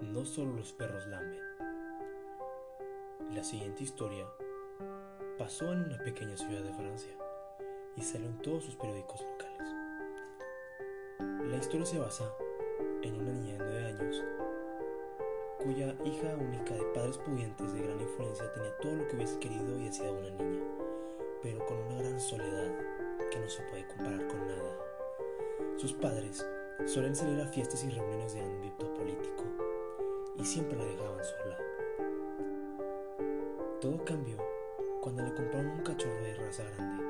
No solo los perros lamen. La siguiente historia pasó en una pequeña ciudad de Francia y salió en todos sus periódicos locales. La historia se basa en una niña de 9 años cuya hija única de padres pudientes de gran influencia tenía todo lo que hubiese querido y deseado una niña, pero con una gran soledad que no se puede comparar con nada. Sus padres suelen salir a fiestas y reuniones de ámbito político y siempre la dejaban sola. Todo cambió cuando le compraron un cachorro de raza grande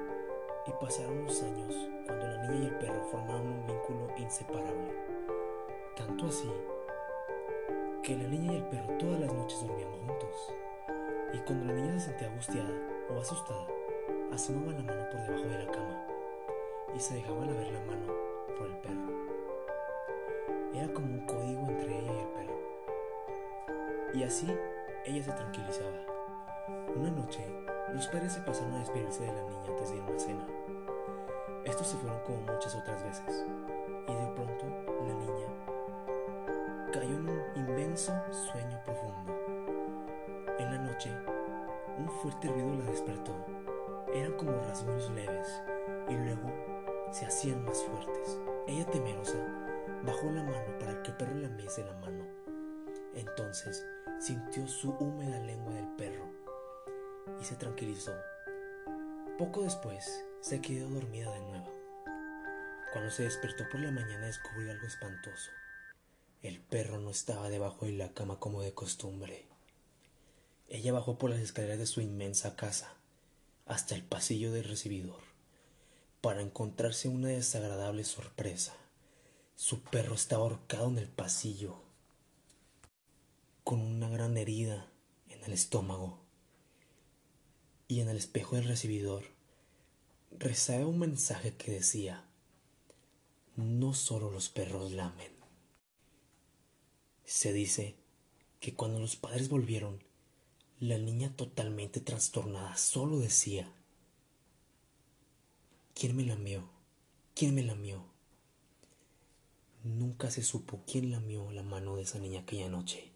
y pasaron unos años cuando la niña y el perro formaron un vínculo inseparable. Tanto así que la niña y el perro todas las noches dormían juntos. Y cuando la niña se sentía angustiada o asustada, asomaba la mano por debajo de la cama y se dejaban a ver la mano por el perro. Era como un código entre ella y. Y así ella se tranquilizaba. Una noche, los padres se pasaron a despedirse de la niña antes de ir a una cena. Estos se fueron como muchas otras veces, y de pronto la niña cayó en un inmenso sueño profundo. En la noche, un fuerte ruido la despertó. Eran como rasguños leves, y luego se hacían más fuertes. Ella temerosa bajó la mano para que el perro le lamiese la mano. Entonces sintió su húmeda lengua del perro y se tranquilizó. Poco después se quedó dormida de nuevo. Cuando se despertó por la mañana descubrió algo espantoso. El perro no estaba debajo de la cama como de costumbre. Ella bajó por las escaleras de su inmensa casa hasta el pasillo del recibidor para encontrarse una desagradable sorpresa. Su perro estaba ahorcado en el pasillo, herida en el estómago. Y en el espejo del recibidor rezaba un mensaje que decía, no solo los perros lamen. Se dice que cuando los padres volvieron, la niña totalmente trastornada solo decía, ¿quién me lamió? ¿Quién me lamió? Nunca se supo quién lamió la mano de esa niña aquella noche.